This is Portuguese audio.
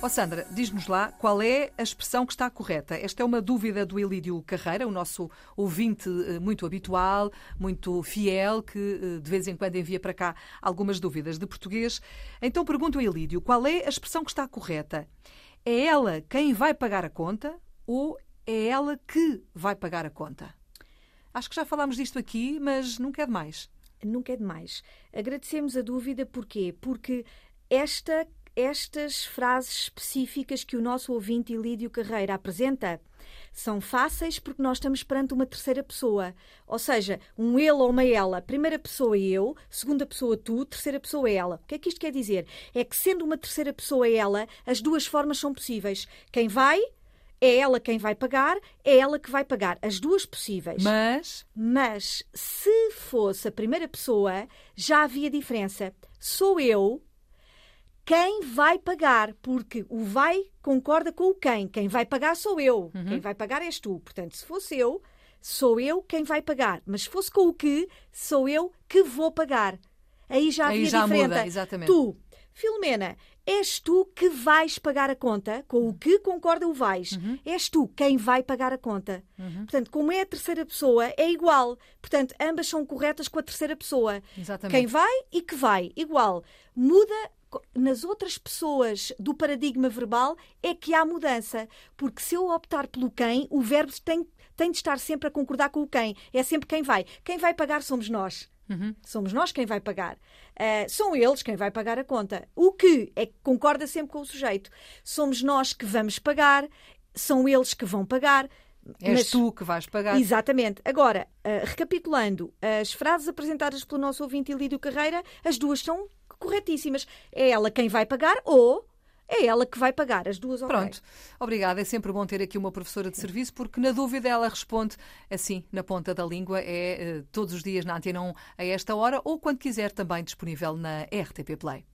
Ó Sandra, diz-nos lá qual é a expressão que está correta. Esta é uma dúvida do Elídio Carreira, o nosso ouvinte eh, muito habitual, muito fiel, que eh, de vez em quando envia para cá algumas dúvidas de português. Então pergunto ao Elídio, qual é a expressão que está correta? É ela quem vai pagar a conta ou é ela que vai pagar a conta? Acho que já falámos disto aqui, mas nunca é demais. Nunca é demais. Agradecemos a dúvida, porquê? Porque esta estas frases específicas que o nosso ouvinte Ilídio Carreira apresenta são fáceis porque nós estamos perante uma terceira pessoa. Ou seja, um ele ou uma ela. Primeira pessoa eu, segunda pessoa tu, terceira pessoa ela. O que é que isto quer dizer? É que sendo uma terceira pessoa ela, as duas formas são possíveis. Quem vai é ela quem vai pagar, é ela que vai pagar. As duas possíveis. Mas. Mas se fosse a primeira pessoa, já havia diferença. Sou eu quem vai pagar, porque o vai concorda com o quem. Quem vai pagar sou eu. Uhum. Quem vai pagar és tu. Portanto, se fosse eu, sou eu quem vai pagar. Mas se fosse com o que, sou eu que vou pagar. Aí já havia Aí já diferença. muda, exatamente. Tu, Filomena, és tu que vais pagar a conta, com o que concorda o vais. Uhum. És tu quem vai pagar a conta. Uhum. Portanto, como é a terceira pessoa, é igual. Portanto, ambas são corretas com a terceira pessoa. Exatamente. Quem vai e que vai, igual. Muda nas outras pessoas do paradigma verbal é que há mudança. Porque se eu optar pelo quem, o verbo tem, tem de estar sempre a concordar com o quem. É sempre quem vai. Quem vai pagar somos nós. Uhum. Somos nós quem vai pagar. Uh, são eles quem vai pagar a conta. O que é que concorda sempre com o sujeito. Somos nós que vamos pagar, são eles que vão pagar. És mas... tu que vais pagar. Exatamente. Agora, uh, recapitulando, as frases apresentadas pelo nosso ouvinte Ilídio Carreira, as duas são corretíssimas. É ela quem vai pagar ou é ela que vai pagar as duas okay. Pronto, obrigada. É sempre bom ter aqui uma professora de serviço, porque na dúvida ela responde assim, na ponta da língua, é todos os dias na Antena 1 a esta hora, ou quando quiser também disponível na RTP Play.